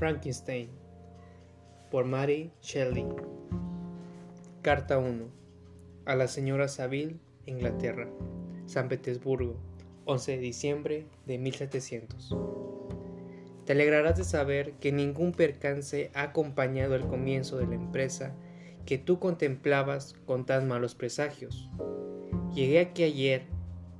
Frankenstein por Mary Shelley. Carta 1 a la señora Saville, Inglaterra, San Petersburgo, 11 de diciembre de 1700. Te alegrarás de saber que ningún percance ha acompañado el comienzo de la empresa que tú contemplabas con tan malos presagios. Llegué aquí ayer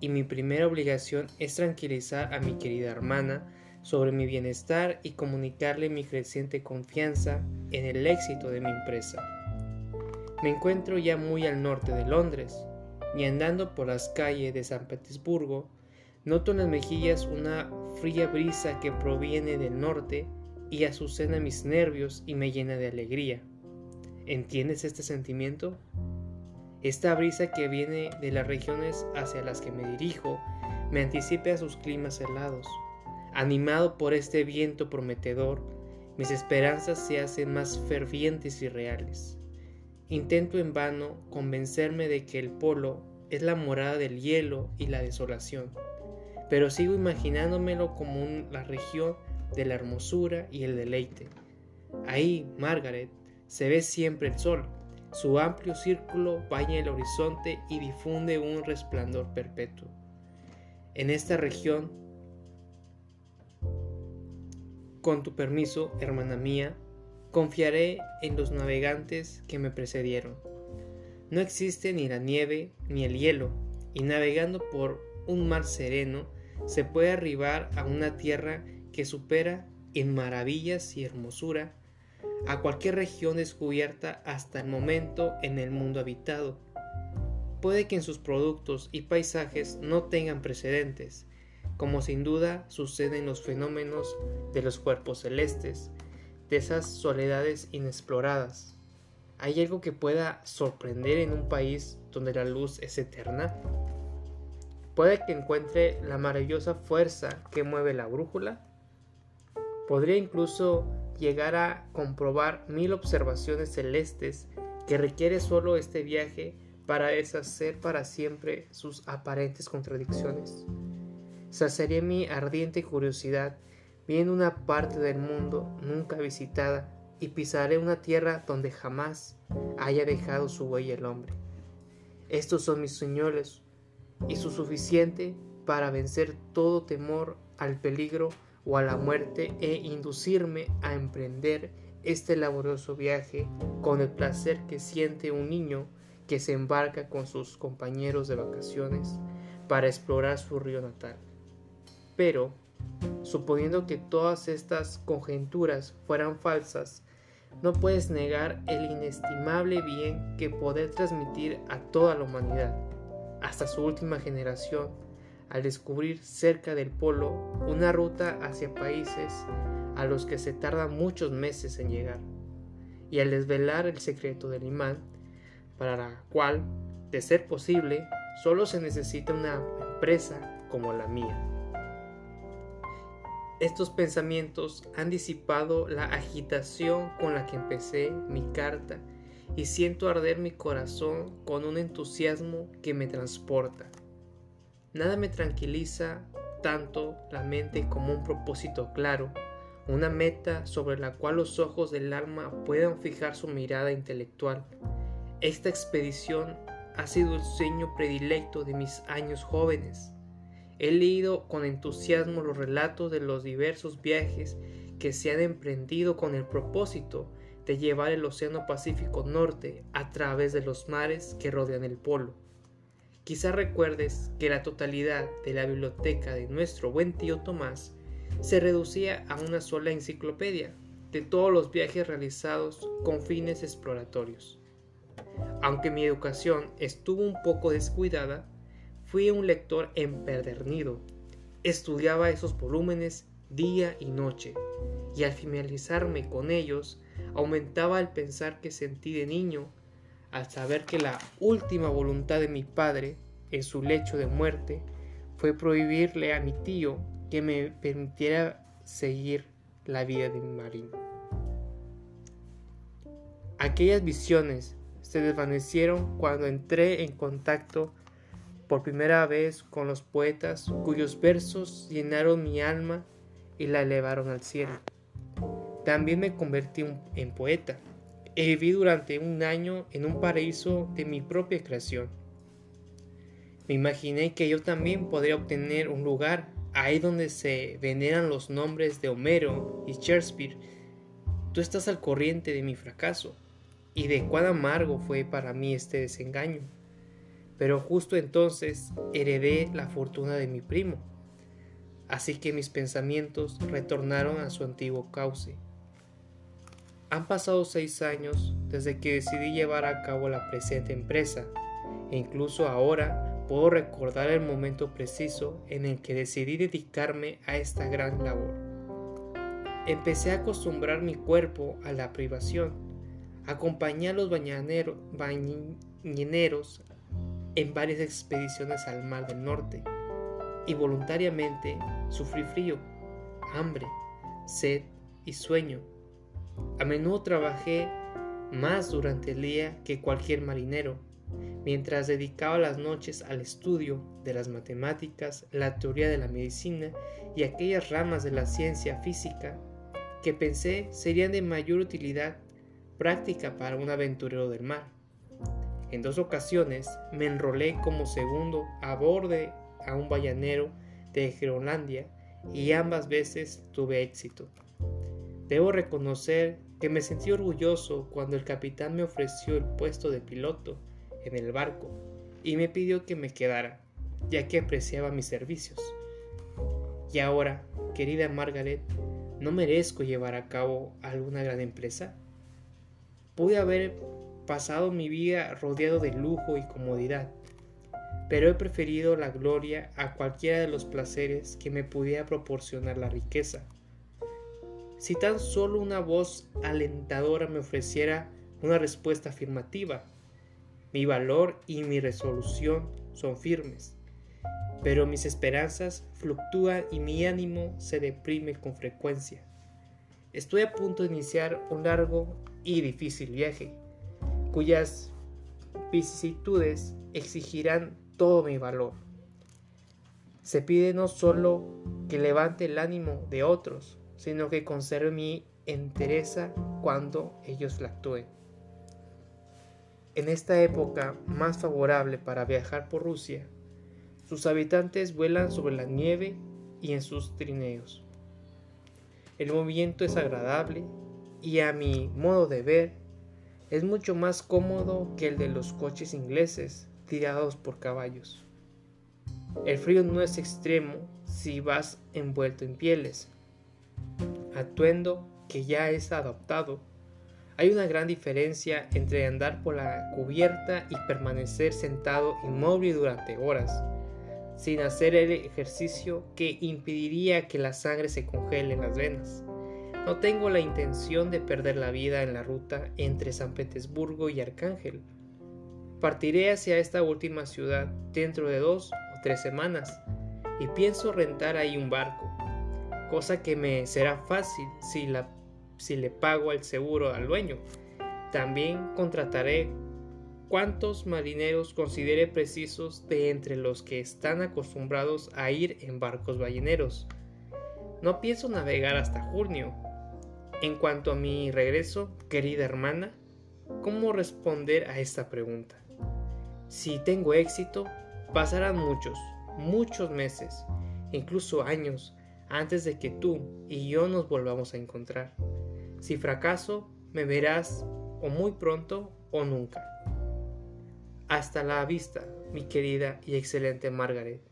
y mi primera obligación es tranquilizar a mi querida hermana sobre mi bienestar y comunicarle mi creciente confianza en el éxito de mi empresa. Me encuentro ya muy al norte de Londres y andando por las calles de San Petersburgo, noto en las mejillas una fría brisa que proviene del norte y azucena mis nervios y me llena de alegría. ¿Entiendes este sentimiento? Esta brisa que viene de las regiones hacia las que me dirijo me anticipa a sus climas helados, Animado por este viento prometedor, mis esperanzas se hacen más fervientes y reales. Intento en vano convencerme de que el polo es la morada del hielo y la desolación, pero sigo imaginándomelo como la región de la hermosura y el deleite. Ahí, Margaret, se ve siempre el sol. Su amplio círculo baña el horizonte y difunde un resplandor perpetuo. En esta región con tu permiso, hermana mía, confiaré en los navegantes que me precedieron. No existe ni la nieve ni el hielo, y navegando por un mar sereno se puede arribar a una tierra que supera en maravillas y hermosura a cualquier región descubierta hasta el momento en el mundo habitado. Puede que en sus productos y paisajes no tengan precedentes, como sin duda suceden los fenómenos de los cuerpos celestes, de esas soledades inexploradas. ¿Hay algo que pueda sorprender en un país donde la luz es eterna? ¿Puede que encuentre la maravillosa fuerza que mueve la brújula? Podría incluso llegar a comprobar mil observaciones celestes que requiere solo este viaje para deshacer para siempre sus aparentes contradicciones saciaré mi ardiente curiosidad viendo una parte del mundo nunca visitada y pisaré una tierra donde jamás haya dejado su huella el hombre. Estos son mis sueños y su suficiente para vencer todo temor al peligro o a la muerte e inducirme a emprender este laborioso viaje con el placer que siente un niño que se embarca con sus compañeros de vacaciones para explorar su río natal. Pero, suponiendo que todas estas conjeturas fueran falsas, no puedes negar el inestimable bien que poder transmitir a toda la humanidad, hasta su última generación, al descubrir cerca del polo una ruta hacia países a los que se tardan muchos meses en llegar, y al desvelar el secreto del imán, para la cual, de ser posible, solo se necesita una empresa como la mía. Estos pensamientos han disipado la agitación con la que empecé mi carta y siento arder mi corazón con un entusiasmo que me transporta. Nada me tranquiliza tanto la mente como un propósito claro, una meta sobre la cual los ojos del alma puedan fijar su mirada intelectual. Esta expedición ha sido el sueño predilecto de mis años jóvenes He leído con entusiasmo los relatos de los diversos viajes que se han emprendido con el propósito de llevar el Océano Pacífico Norte a través de los mares que rodean el polo. Quizá recuerdes que la totalidad de la biblioteca de nuestro buen tío Tomás se reducía a una sola enciclopedia de todos los viajes realizados con fines exploratorios. Aunque mi educación estuvo un poco descuidada, Fui un lector empedernido. Estudiaba esos volúmenes día y noche, y al finalizarme con ellos, aumentaba el pensar que sentí de niño al saber que la última voluntad de mi padre, en su lecho de muerte, fue prohibirle a mi tío que me permitiera seguir la vida de mi marino. Aquellas visiones se desvanecieron cuando entré en contacto por primera vez con los poetas cuyos versos llenaron mi alma y la elevaron al cielo. También me convertí en poeta. Y viví durante un año en un paraíso de mi propia creación. Me imaginé que yo también podría obtener un lugar ahí donde se veneran los nombres de Homero y Shakespeare. Tú estás al corriente de mi fracaso y de cuán amargo fue para mí este desengaño. Pero justo entonces heredé la fortuna de mi primo, así que mis pensamientos retornaron a su antiguo cauce. Han pasado seis años desde que decidí llevar a cabo la presente empresa, e incluso ahora puedo recordar el momento preciso en el que decidí dedicarme a esta gran labor. Empecé a acostumbrar mi cuerpo a la privación, acompañé a los bañaneros, bañineros en varias expediciones al Mar del Norte y voluntariamente sufrí frío, hambre, sed y sueño a menudo trabajé más durante el día que cualquier marinero, mientras dedicaba las noches al estudio de las matemáticas, la teoría de la medicina y aquellas ramas de la ciencia física que pensé serían de mayor utilidad práctica para un aventurero del mar. En dos ocasiones me enrolé como segundo a bordo a un ballanero de Groenlandia y ambas veces tuve éxito. Debo reconocer que me sentí orgulloso cuando el capitán me ofreció el puesto de piloto en el barco y me pidió que me quedara, ya que apreciaba mis servicios. Y ahora, querida Margaret, ¿no merezco llevar a cabo alguna gran empresa? Pude haber pasado mi vida rodeado de lujo y comodidad, pero he preferido la gloria a cualquiera de los placeres que me pudiera proporcionar la riqueza. Si tan solo una voz alentadora me ofreciera una respuesta afirmativa, mi valor y mi resolución son firmes, pero mis esperanzas fluctúan y mi ánimo se deprime con frecuencia. Estoy a punto de iniciar un largo y difícil viaje, cuyas vicisitudes exigirán todo mi valor. Se pide no solo que levante el ánimo de otros, sino que conserve mi entereza cuando ellos la actúen. En esta época más favorable para viajar por Rusia, sus habitantes vuelan sobre la nieve y en sus trineos. El movimiento es agradable y a mi modo de ver es mucho más cómodo que el de los coches ingleses tirados por caballos. El frío no es extremo si vas envuelto en pieles, atuendo que ya es adoptado. Hay una gran diferencia entre andar por la cubierta y permanecer sentado inmóvil durante horas, sin hacer el ejercicio que impediría que la sangre se congele en las venas. No tengo la intención de perder la vida en la ruta entre San Petersburgo y Arcángel. Partiré hacia esta última ciudad dentro de dos o tres semanas y pienso rentar ahí un barco cosa que me será fácil si, le pago el seguro al dueño. También contrataré cuantos marineros considere precisos de entre los que están acostumbrados a ir en barcos balleneros. No pienso navegar hasta junio. En cuanto a mi regreso, querida hermana, ¿cómo responder a esta pregunta? Si tengo éxito, pasarán muchos, muchos meses, incluso años, antes de que tú y yo nos volvamos a encontrar. Si fracaso, me verás o muy pronto o nunca. Hasta la vista, mi querida y excelente Margaret.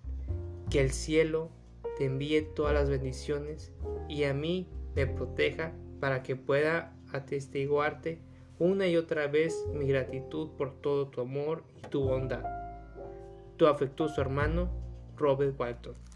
Que el cielo te envíe todas las bendiciones y a mí me proteja para que pueda atestiguarte una y otra vez mi gratitud por todo tu amor y tu bondad. Tu afectuoso hermano, Robert Walton.